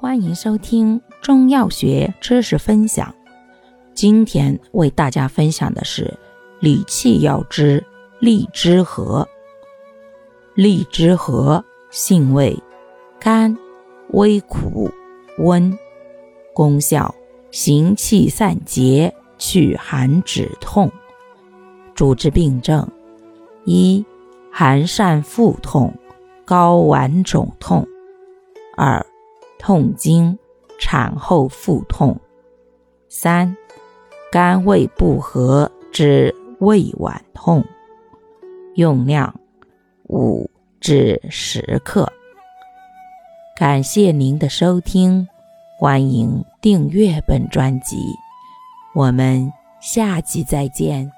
欢迎收听中药学知识分享。今天为大家分享的是理气药之荔枝核。荔枝核性味甘，微苦，温，功效行气散结，祛寒止痛。主治病症一。寒疝腹痛、睾丸肿痛；二、痛经、产后腹痛；三、肝胃不和之胃脘痛。用量五至十克。感谢您的收听，欢迎订阅本专辑，我们下集再见。